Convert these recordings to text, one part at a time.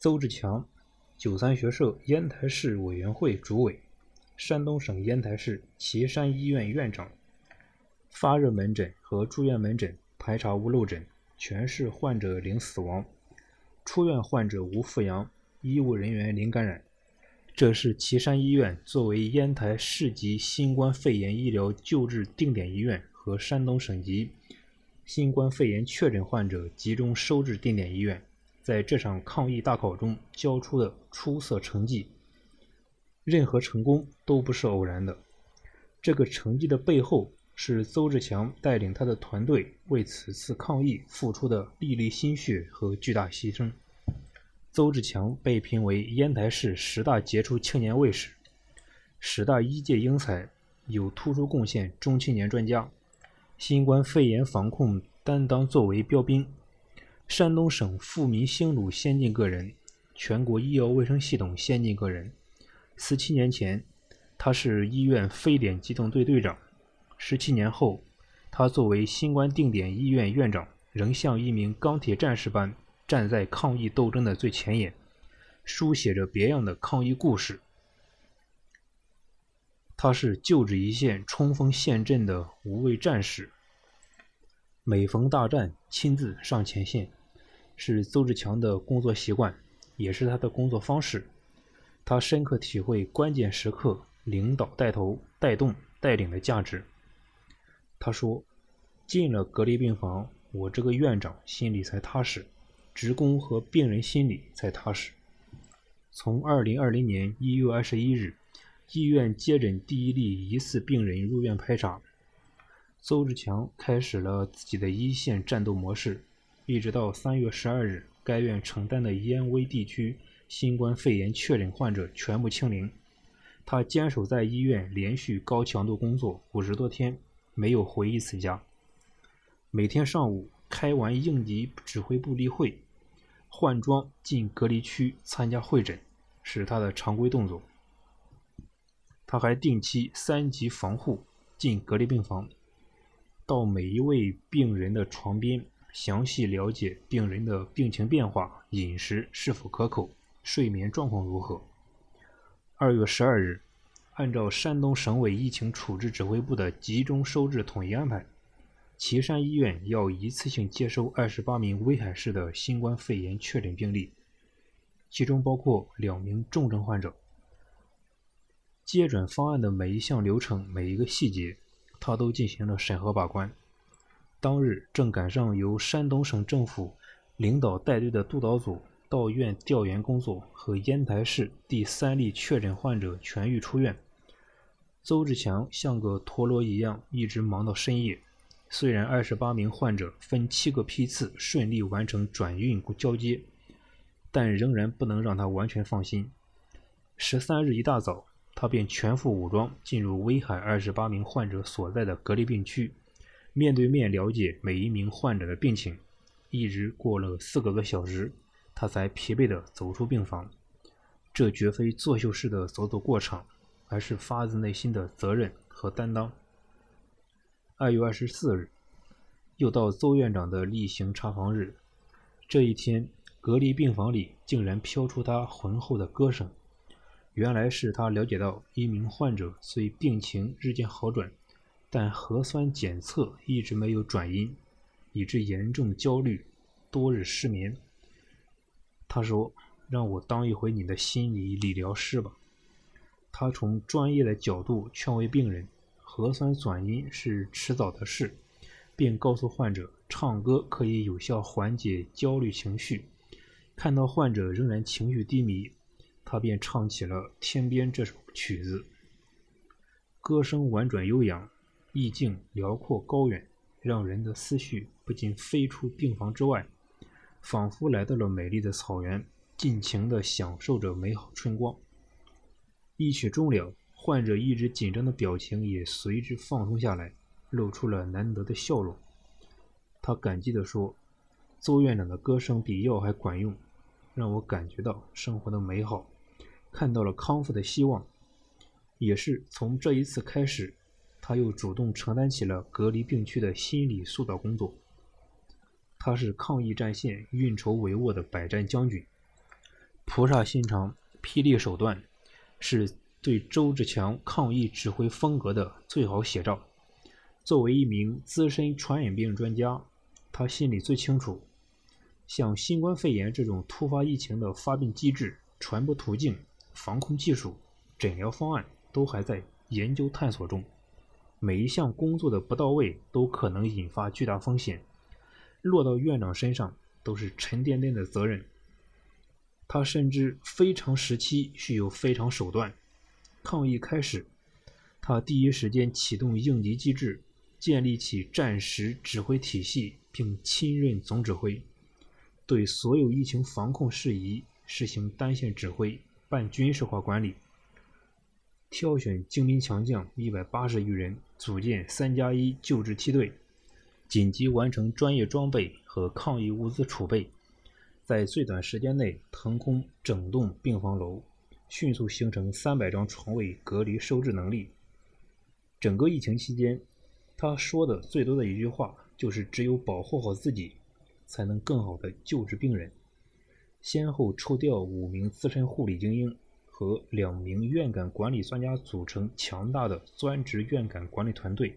邹志强，九三学社烟台市委员会主委，山东省烟台市岐山医院院长。发热门诊和住院门诊排查无漏诊，全市患者零死亡，出院患者无复阳，医务人员零感染。这是岐山医院作为烟台市级新冠肺炎医疗救治定点医院和山东省级新冠肺炎确诊患者集中收治定点医院。在这场抗疫大考中交出的出色成绩，任何成功都不是偶然的。这个成绩的背后，是邹志强带领他的团队为此次抗疫付出的粒粒心血和巨大牺牲。邹志强被评为烟台市十大杰出青年卫士、十大医界英才、有突出贡献中青年专家、新冠肺炎防控担当作为标兵。山东省富民兴鲁先进个人，全国医药卫生系统先进个人。十七年前，他是医院非典机动队队长；十七年后，他作为新冠定点医院院长，仍像一名钢铁战士般站在抗疫斗争的最前沿，书写着别样的抗疫故事。他是救治一线冲锋陷阵的无畏战士，每逢大战亲自上前线。是邹志强的工作习惯，也是他的工作方式。他深刻体会关键时刻领导带头、带动、带领的价值。他说：“进了隔离病房，我这个院长心里才踏实，职工和病人心里才踏实。”从2020年1月21日，医院接诊第一例疑似病人入院排查，邹志强开始了自己的一线战斗模式。一直到三月十二日，该院承担的燕威地区新冠肺炎确诊患者全部清零。他坚守在医院，连续高强度工作五十多天，没有回一次家。每天上午开完应急指挥部例会，换装进隔离区参加会诊，是他的常规动作。他还定期三级防护进隔离病房，到每一位病人的床边。详细了解病人的病情变化、饮食是否可口、睡眠状况如何。二月十二日，按照山东省委疫情处置指挥部的集中收治统一安排，岐山医院要一次性接收二十八名威海市的新冠肺炎确诊病例，其中包括两名重症患者。接诊方案的每一项流程、每一个细节，他都进行了审核把关。当日正赶上由山东省政府领导带队的督导组到院调研工作和烟台市第三例确诊患者痊愈出院。邹志强像个陀螺一样一直忙到深夜。虽然二十八名患者分七个批次顺利完成转运交接，但仍然不能让他完全放心。十三日一大早，他便全副武装进入威海二十八名患者所在的隔离病区。面对面了解每一名患者的病情，一直过了四个多小时，他才疲惫地走出病房。这绝非作秀式的走走过场，而是发自内心的责任和担当。二月二十四日，又到邹院长的例行查房日。这一天，隔离病房里竟然飘出他浑厚的歌声。原来是他了解到一名患者虽病情日渐好转。但核酸检测一直没有转阴，以致严重焦虑，多日失眠。他说：“让我当一回你的心理理疗师吧。”他从专业的角度劝慰病人，核酸转阴是迟早的事，并告诉患者，唱歌可以有效缓解焦虑情绪。看到患者仍然情绪低迷，他便唱起了《天边》这首曲子，歌声婉转悠扬。意境辽阔高远，让人的思绪不禁飞出病房之外，仿佛来到了美丽的草原，尽情地享受着美好春光。一曲终了，患者一直紧张的表情也随之放松下来，露出了难得的笑容。他感激地说：“邹院长的歌声比药还管用，让我感觉到生活的美好，看到了康复的希望。也是从这一次开始。”他又主动承担起了隔离病区的心理疏导工作。他是抗疫战线运筹帷幄的百战将军，菩萨心肠、霹雳手段，是对周志强抗疫指挥风格的最好写照。作为一名资深传染病专家，他心里最清楚，像新冠肺炎这种突发疫情的发病机制、传播途径、防控技术、诊疗方案都还在研究探索中。每一项工作的不到位，都可能引发巨大风险，落到院长身上都是沉甸甸的责任。他深知非常时期需有非常手段。抗疫开始，他第一时间启动应急机制，建立起战时指挥体系，并亲任总指挥，对所有疫情防控事宜实行单线指挥、半军事化管理。挑选精兵强将一百八十余人，组建“三加一”救治梯队，紧急完成专业装备和抗疫物资储备，在最短时间内腾空整栋病房楼，迅速形成三百张床位隔离收治能力。整个疫情期间，他说的最多的一句话就是：“只有保护好自己，才能更好的救治病人。”先后抽调五名资深护理精英。和两名院感管理专家组成强大的专职院感管理团队，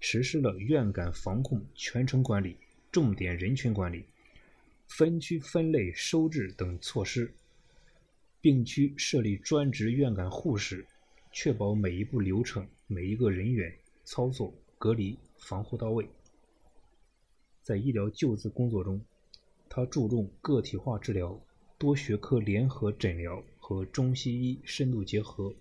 实施了院感防控全程管理、重点人群管理、分区分类收治等措施。病区设立专职院感护士，确保每一步流程、每一个人员操作、隔离、防护到位。在医疗救治工作中，他注重个体化治疗、多学科联合诊疗。和中西医深度结合，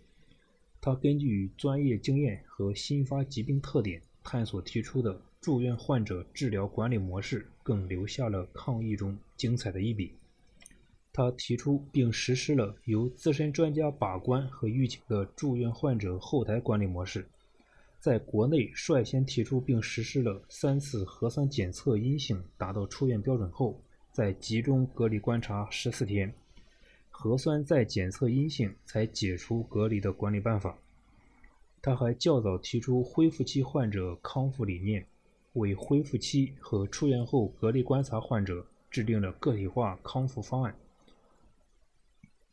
他根据专业经验和新发疾病特点探索提出的住院患者治疗管理模式，更留下了抗疫中精彩的一笔。他提出并实施了由资深专家把关和预警的住院患者后台管理模式，在国内率先提出并实施了三次核酸检测阴性达到出院标准后，在集中隔离观察十四天。核酸再检测阴性才解除隔离的管理办法。他还较早提出恢复期患者康复理念，为恢复期和出院后隔离观察患者制定了个体化康复方案。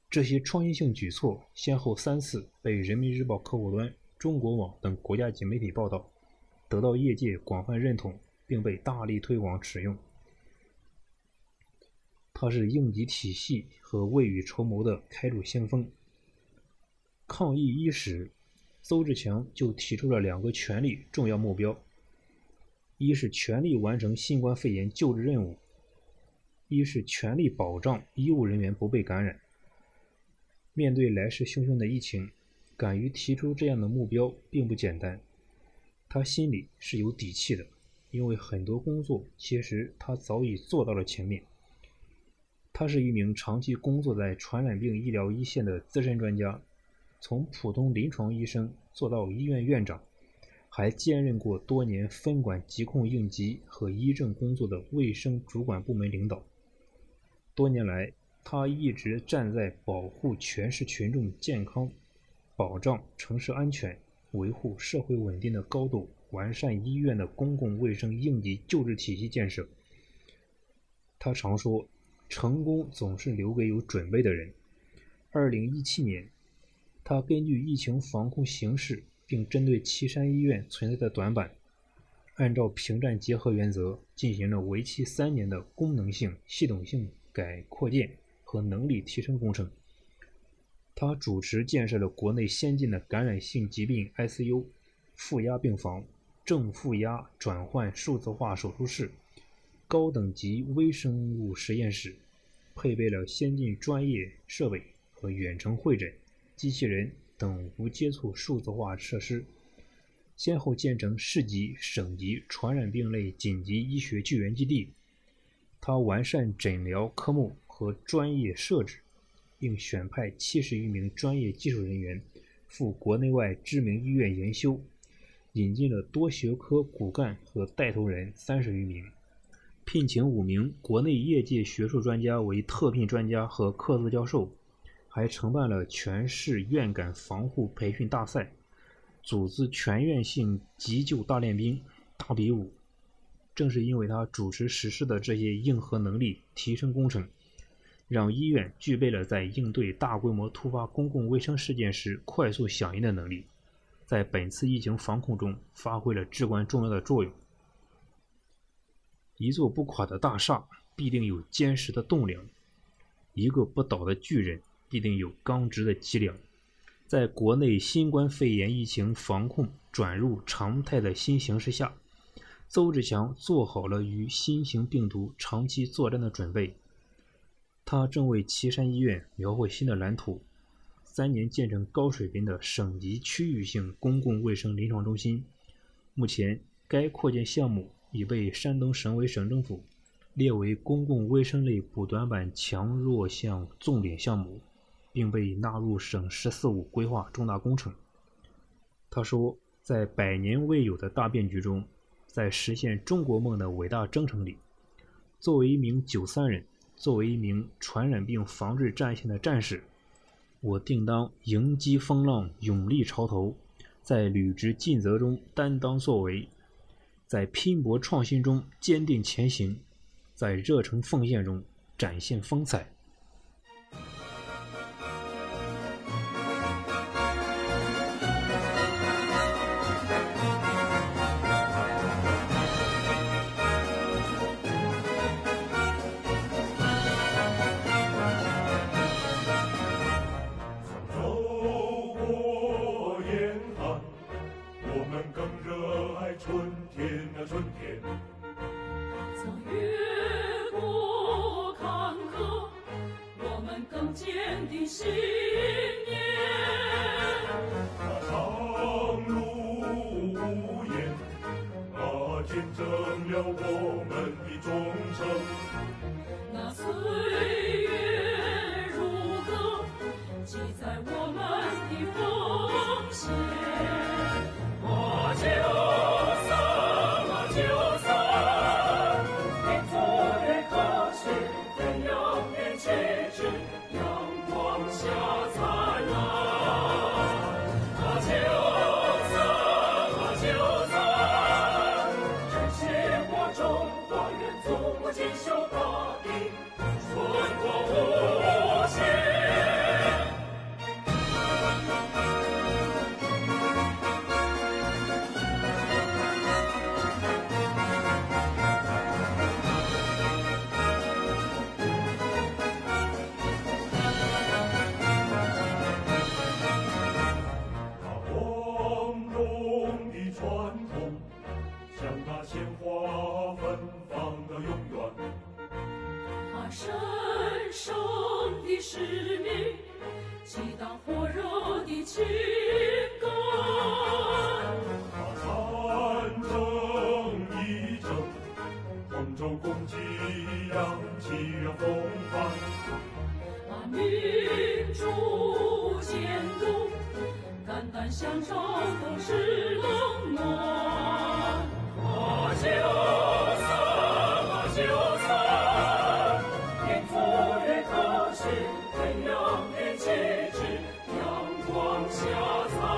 这些创新性举措先后三次被《人民日报》客户端、中国网等国家级媒体报道，得到业界广泛认同，并被大力推广使用。他是应急体系和未雨绸缪的开路先锋。抗疫伊始，邹志强就提出了两个权力重要目标：一是全力完成新冠肺炎救治任务；一是全力保障医务人员不被感染。面对来势汹汹的疫情，敢于提出这样的目标并不简单。他心里是有底气的，因为很多工作其实他早已做到了前面。他是一名长期工作在传染病医疗一线的资深专家，从普通临床医生做到医院院长，还兼任过多年分管疾控应急和医政工作的卫生主管部门领导。多年来，他一直站在保护全市群众健康、保障城市安全、维护社会稳定的高度，完善医院的公共卫生应急救治体系建设。他常说。成功总是留给有准备的人。二零一七年，他根据疫情防控形势，并针对岐山医院存在的短板，按照平战结合原则，进行了为期三年的功能性、系统性改扩建和能力提升工程。他主持建设了国内先进的感染性疾病 ICU、负压病房、正负压转换数字化手术室。高等级微生物实验室配备了先进专业设备和远程会诊、机器人等无接触数字化设施，先后建成市级、省级传染病类紧急医学救援基地。他完善诊疗科目和专业设置，并选派七十余名专业技术人员赴国内外知名医院研修，引进了多学科骨干和带头人三十余名。聘请五名国内业界学术专家为特聘专家和客座教授，还承办了全市院感防护培训大赛，组织全院性急救大练兵、大比武。正是因为他主持实施的这些硬核能力提升工程，让医院具备了在应对大规模突发公共卫生事件时快速响应的能力，在本次疫情防控中发挥了至关重要的作用。一座不垮的大厦必定有坚实的栋梁，一个不倒的巨人必定有刚直的脊梁。在国内新冠肺炎疫情防控转入常态的新形势下，邹志强做好了与新型病毒长期作战的准备。他正为岐山医院描绘新的蓝图，三年建成高水平的省级区域性公共卫生临床中心。目前，该扩建项目已被山东省委省政府列为公共卫生类补短板强弱项重点项目，并被纳入省“十四五”规划重大工程。他说，在百年未有的大变局中，在实现中国梦的伟大征程里，作为一名九三人。作为一名传染病防治战线的战士，我定当迎击风浪，勇立潮头，在履职尽责中担当作为，在拼搏创新中坚定前行，在热诚奉献中展现风采。战争不是冷暖啊啊民族的的阳光下灿